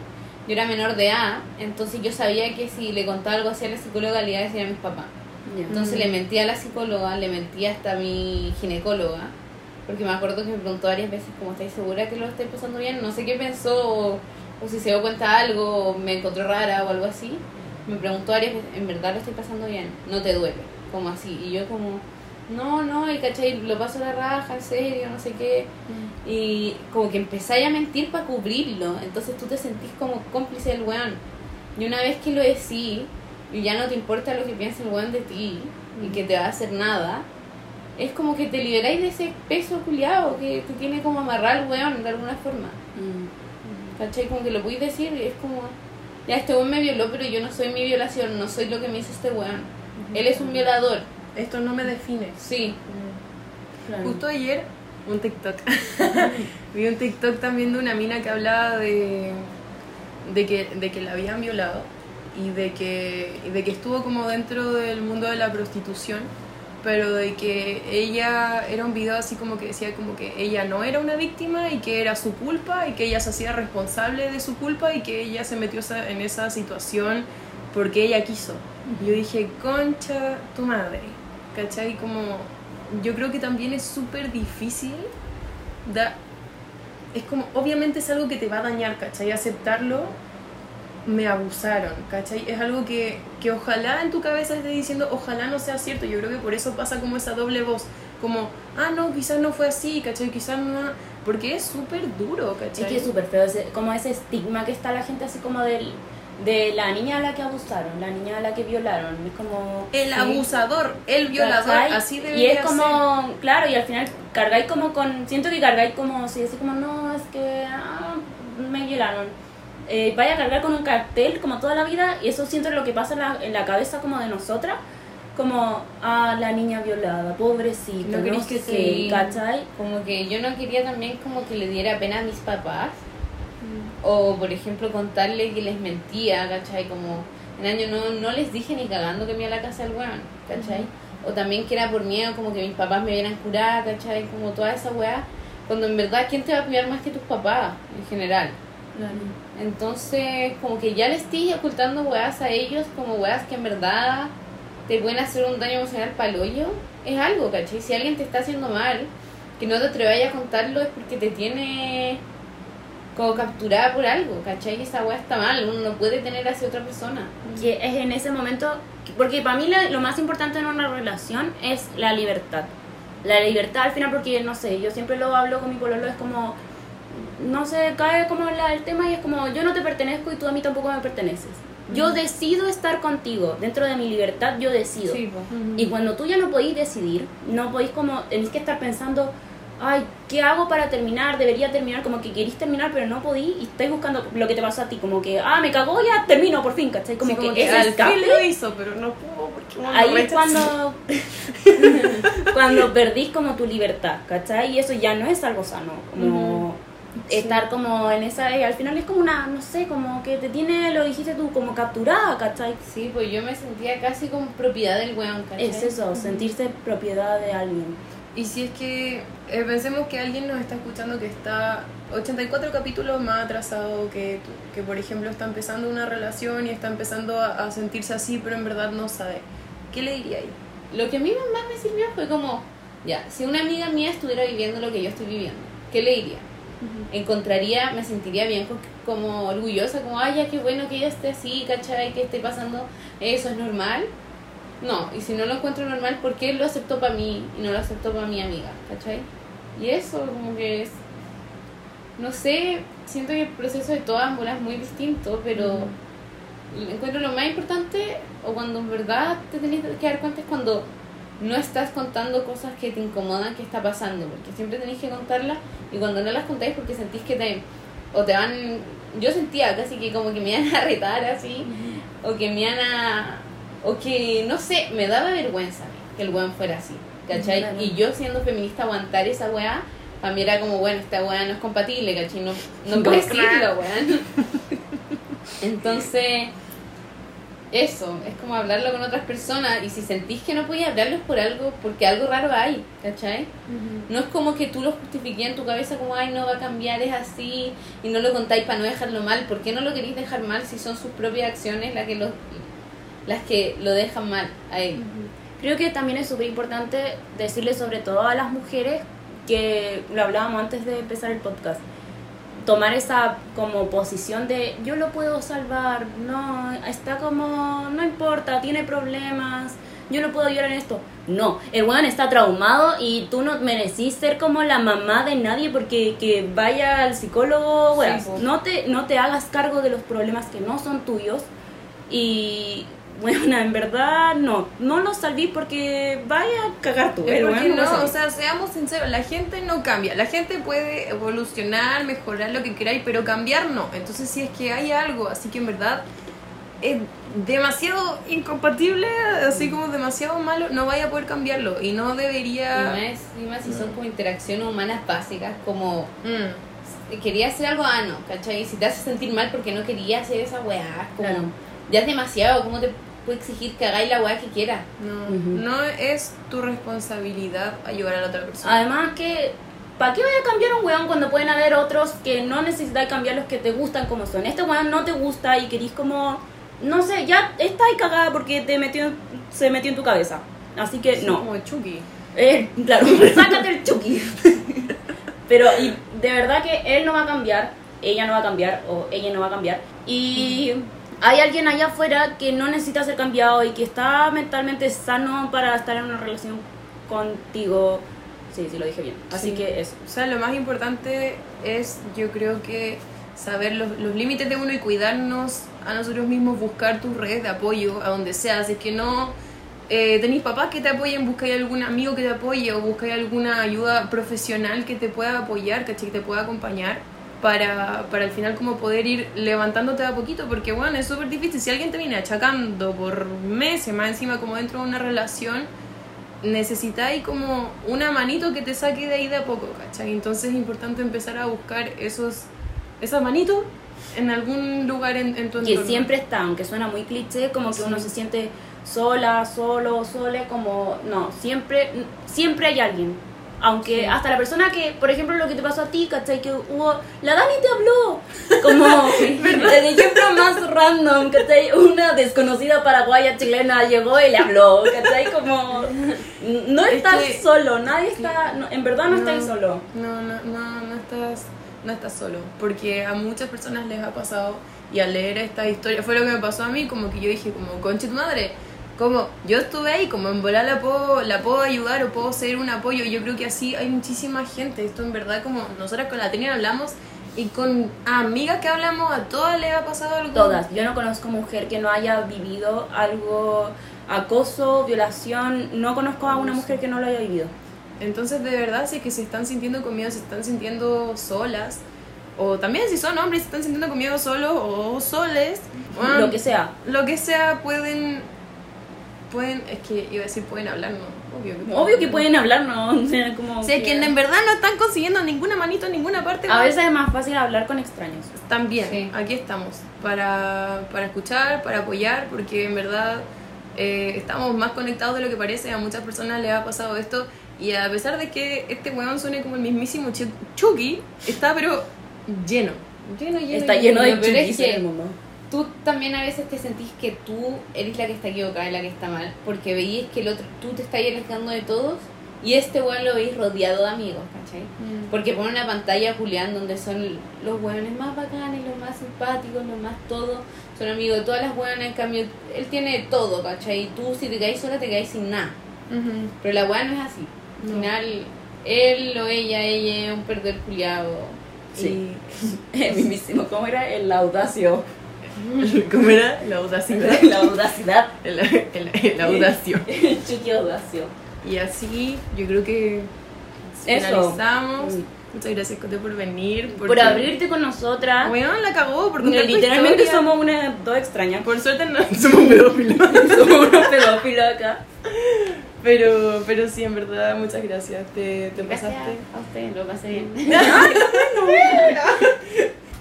yo era menor de edad, entonces yo sabía que si le contaba algo así a la psicóloga le iba a decir a mis papás. Entonces le mentí a la psicóloga, le mentí hasta a mi ginecóloga, porque me acuerdo que me preguntó varias veces como, ¿estáis segura que lo estáis pasando bien? No sé qué pensó, o, o si se dio cuenta de algo, o me encontró rara o algo así. Me preguntó varias veces, ¿en verdad lo estoy pasando bien? ¿No te duele? Como así. Y yo como, no, no, y cachai, lo paso la raja, en serio, no sé qué. Y como que empezáis a mentir para cubrirlo. Entonces tú te sentís como cómplice del weón. Y una vez que lo decís, y ya no te importa lo que piensa el weón de ti, y que te va a hacer nada, es como que te liberáis de ese peso culiado que te tiene como amarrar al weón de alguna forma. Mm. ¿Cachai? Como que lo podéis decir y es como, ya este weón me violó, pero yo no soy mi violación, no soy lo que me hizo este weón. Él es un violador, Esto no me define. sí. Claro. Justo ayer, un TikTok. Vi un TikTok también de una mina que hablaba de, de, que, de que la habían violado y de que, de que estuvo como dentro del mundo de la prostitución, pero de que ella era un video así como que decía como que ella no era una víctima y que era su culpa y que ella se hacía responsable de su culpa y que ella se metió en esa situación porque ella quiso. Yo dije, concha tu madre, ¿cachai? Como yo creo que también es súper difícil da, es como obviamente es algo que te va a dañar ¿cachai? aceptarlo me abusaron ¿cachai? es algo que, que ojalá en tu cabeza estés diciendo ojalá no sea cierto yo creo que por eso pasa como esa doble voz como ah no quizás no fue así ¿cachai? quizás no porque es súper duro ¿cachai? Es que es súper feo, como ese estigma que está la gente así como del, de la niña a la que abusaron, la niña a la que violaron, es como... el sí. abusador el violador ¿Cachai? así Y es como, claro, y al final cargáis como con, siento que cargáis como, si así como, no, es que ah, me violaron. Eh, vaya a cargar con un cartel como toda la vida y eso siento lo que pasa en la, en la cabeza como de nosotras, como, ah, la niña violada, pobrecita, No no, sé que qué, sí. ¿cachai? Como que yo no quería también como que le diera pena a mis papás. O por ejemplo contarle que les mentía, ¿cachai? Como en año no, no les dije ni cagando que me iba a la casa del weón, ¿cachai? O también que era por miedo como que mis papás me vieran curar, ¿cachai? Como toda esa weá. Cuando en verdad, ¿quién te va a cuidar más que tus papás en general? Entonces, como que ya le estoy ocultando weas a ellos, como weas que en verdad te pueden hacer un daño emocional para el hoyo, es algo, ¿cachai? Si alguien te está haciendo mal, que no te atreváis a contarlo es porque te tiene como capturada por algo, ¿cachai? Y esa weá está mal, uno no puede tener hacia otra persona. que es en ese momento, porque para mí la- lo más importante en una relación es la libertad. La libertad al final, porque no sé, yo siempre lo hablo con mi pololo, es como, no sé, cae como la, el tema y es como, yo no te pertenezco y tú a mí tampoco me perteneces. Yo decido estar contigo, dentro de mi libertad yo decido. Sí, po. Y cuando tú ya no podéis decidir, no podéis como, tenéis que estar pensando, ay, ¿qué hago para terminar? Debería terminar, como que queréis terminar, pero no podéis y estáis buscando lo que te pasó a ti, como que, ah, me cagó, ya termino por fin, ¿cachai? Como, Sí, como que, que al escape, fin lo hizo, pero no pudo porque ahí es cuando, cuando perdís como tu libertad, ¿cachai? Y eso ya no es algo sano, como estar como en esa, y al final es como una, no sé, como que te tiene, lo dijiste tú, como capturada, ¿cachai? Sí, pues yo me sentía casi como propiedad del weón, ¿cachai? Es eso, sentirse propiedad de alguien. Y si es que eh, pensemos que alguien nos está escuchando que está 84 capítulos más atrasado que tú, que por ejemplo está empezando una relación y está empezando a, a sentirse así, pero en verdad no sabe. ¿Qué le diría ahí? Lo que a mí más me sirvió fue como, ya, si una amiga mía estuviera viviendo lo que yo estoy viviendo, ¿qué le diría? Encontraría, me sentiría bien co- como orgullosa, como, ay, ya qué bueno que ella esté así, ¿cachai? Que esté pasando eso, ¿es normal? No, y si no lo encuentro normal, ¿por qué lo aceptó para mí y no lo aceptó para mi amiga? ¿cachai? Y eso, como que es. No sé, siento que el proceso de todas bolas es muy distinto, pero encuentro lo más importante, o cuando en verdad te tenés que dar cuenta, es cuando no estás contando cosas que te incomodan que está pasando, porque siempre tenéis que contarlas y cuando no las contáis porque sentís que te o te van yo sentía casi que como que me iban a retar así o que me iban a o que no sé, me daba vergüenza que el weón fuera así, ¿cachai? Claro. Y yo siendo feminista aguantar esa weá para mí era como, bueno, esta weá no es compatible, ¿cachai? No, no puedes decirlo, weón. Entonces, eso, es como hablarlo con otras personas y si sentís que no podías hablarlo es por algo, porque algo raro hay, ¿cachai? No es como que tú lo justifiques en tu cabeza como, ay, no va a cambiar, es así, y no lo contáis para no dejarlo mal. ¿Por qué no lo queréis dejar mal si son sus propias acciones las que lo, las que lo dejan mal a él? Creo que también es súper importante decirle sobre todo a las mujeres que lo hablábamos antes de empezar el podcast. Tomar esa como posición de yo lo puedo salvar, no, está como, no importa, tiene problemas, yo lo puedo ayudar en esto. No, el weón está traumado y tú no merecís ser como la mamá de nadie porque que vaya al psicólogo, weón, Sí, no te, no te hagas cargo de los problemas que no son tuyos y bueno, en verdad no, no los salví porque vaya a cagar tú. Lo no, o sea, seamos sinceros, la gente no cambia. La gente puede evolucionar, mejorar lo que queráis, pero cambiar no. Entonces, si es que hay algo, así que en verdad es demasiado incompatible, así como demasiado malo, no vaya a poder cambiarlo. Y no Y debería. más, y más si son como interacciones humanas básicas, como Mm. quería hacer algo, ah, no, ¿cachai? Si te hace sentir mal porque no quería hacer esa weá, como Claro. ya es demasiado, ¿cómo te puedo exigir que hagáis la weá que quieras? No, Ujú. no es tu responsabilidad ayudar a la otra persona. Además que, ¿para qué vaya a cambiar un weón cuando pueden haber otros que no necesitáis cambiar los que te gustan como son? Este weón no te gusta y querís como, no sé, ya está ahí cagada porque te metió, se metió en tu cabeza. Así que Sí, no. Como Chucky. Eh, claro, sácate el chuki. Pero y de verdad que él no va a cambiar, ella no va a cambiar o ella no va a cambiar. Y hay alguien allá afuera que no necesita ser cambiado y que está mentalmente sano para estar en una relación contigo. Sí, sí, lo dije bien. Así Sí. que eso. O sea, lo más importante es, yo creo que saber los, los límites de uno y cuidarnos a nosotros mismos, buscar tus redes de apoyo a donde sea. Si es que no eh, tenéis papás que te apoyen, buscáis algún amigo que te apoye o buscáis alguna ayuda profesional que te pueda apoyar, que te pueda acompañar. Para, para al final como poder ir levantándote de a poquito, porque bueno, es súper difícil. Si alguien te viene achacando por meses, más encima como dentro de una relación, necesitáis como una manito que te saque de ahí de a poco, ¿cachai? Entonces es importante empezar a buscar esos esas manitos en algún lugar en, en tu Que entorno. siempre está, aunque suena muy cliché, como que Sí. uno se siente sola, solo, sole, como no, siempre siempre hay alguien. Aunque hasta la persona que, por ejemplo, lo que te pasó a ti, ¿cachai? Que hubo, la Dani te habló, como el ejemplo más random, ¿cachai? Una desconocida paraguaya chilena llegó y le habló, ¿cachai? Como, no Es estás que- solo, nadie está, no, en verdad no, estás solo. No, no, no, no estás no estás solo, porque a muchas personas les ha pasado y al leer esta historia, fue lo que me pasó a mí, como que yo dije, como, conche tu madre, como yo estuve ahí, como en volar la puedo, la puedo ayudar o puedo ser un apoyo, yo creo que así hay muchísima gente, esto en verdad como nosotras con la Trina hablamos y con amigas que hablamos, a todas les ha pasado algo. Todas. Yo no conozco mujer que no haya vivido algo, acoso, violación. No conozco a una mujer que no lo haya vivido. Entonces, de verdad, si es que se están sintiendo con miedo, se están sintiendo solas, o también si son hombres, se están sintiendo con miedo solos o soles, bueno, Lo que sea. lo que sea, pueden, pueden, es que iba a decir pueden hablar, no, obvio que Obvio que pueden hablar, ¿no? O sea, como Si es que en verdad no están consiguiendo ninguna manito en ninguna parte, A veces es más fácil hablar con extraños. También, Sí. aquí estamos, para, para escuchar, para apoyar, porque en verdad eh, estamos más conectados de lo que parece, a muchas personas les ha pasado esto, y a pesar de que este weón suene como el mismísimo Chu- Chucky, está pero lleno, lleno, lleno. Está lleno de Lo peor es que- en el mundo. Tú también a veces te sentís que tú eres la que está equivocada y la que está mal, porque veís que el otro, tú te estás alejando de todos y este weón lo veis rodeado de amigos, ¿cachai? Mm. Porque pone una pantalla Julián donde son los weones más bacanes, los más simpáticos, los más todo, son amigos de todas las weonas, en cambio él tiene todo, ¿cachai? Y tú si te caes sola te caes sin nada, pero la weá no es así. Al No. final, él o ella, ella es un perder culiado. Sí. El mismísimo, ¿cómo era? El audacio. ¿Cómo era? La audacidad. La audacidad. El, el, el audacio. Chucky audacio. Y así, yo creo que Eso. finalizamos. Mm. Muchas gracias, Cote, por venir. Por abrirte con nosotras. Bueno, la cagó por contar tu Literalmente historia. somos una dos extrañas. Por suerte no somos pedófilos. somos unos pedófilos acá. Pero, pero sí, en verdad, muchas gracias. Te, te Gracias pasaste. a usted, lo pasé bien.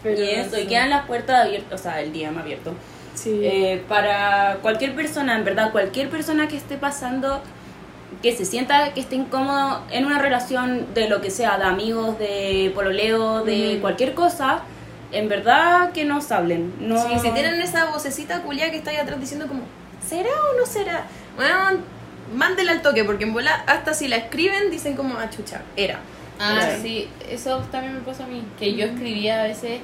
Pero y eso, y quedan las puertas abiertas, o sea, el DM abierto. Sí. Eh, para cualquier persona, en verdad, cualquier persona que esté pasando, que se sienta que esté incómodo en una relación de lo que sea, de amigos, de pololeo, de cualquier cosa, en verdad que nos hablen. No, Sí, si tienen esa vocecita culia que está ahí atrás diciendo como, ¿será o no será? Bueno, mándela al toque, porque en bola, hasta si la escriben, dicen como, ah, chucha, era. Ah, sí, eso también me pasó a mí. Que yo escribía a veces,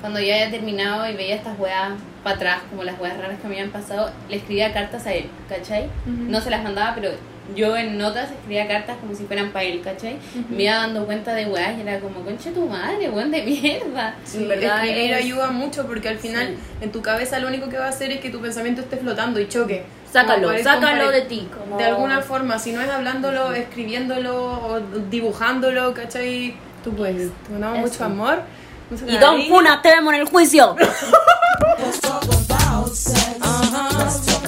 cuando ya había terminado y veía estas weas para atrás, como las weas raras que me habían pasado, le escribía cartas a él, ¿cachai? No se las mandaba, pero yo en notas escribía cartas como si fueran para él, ¿cachai? Me iba dando cuenta de weas y era como, concha tu madre, weón de mierda. en verdad escribir es- ayuda mucho porque al final Sí. en tu cabeza lo único que va a hacer es que tu pensamiento esté flotando y choque. Sácalo, sácalo de ti. Como... De alguna forma, si no es hablándolo, escribiéndolo o dibujándolo, ¿cachai? Tú puedes, te mandamos mucho amor. Y Don Puna, te vemos en el juicio.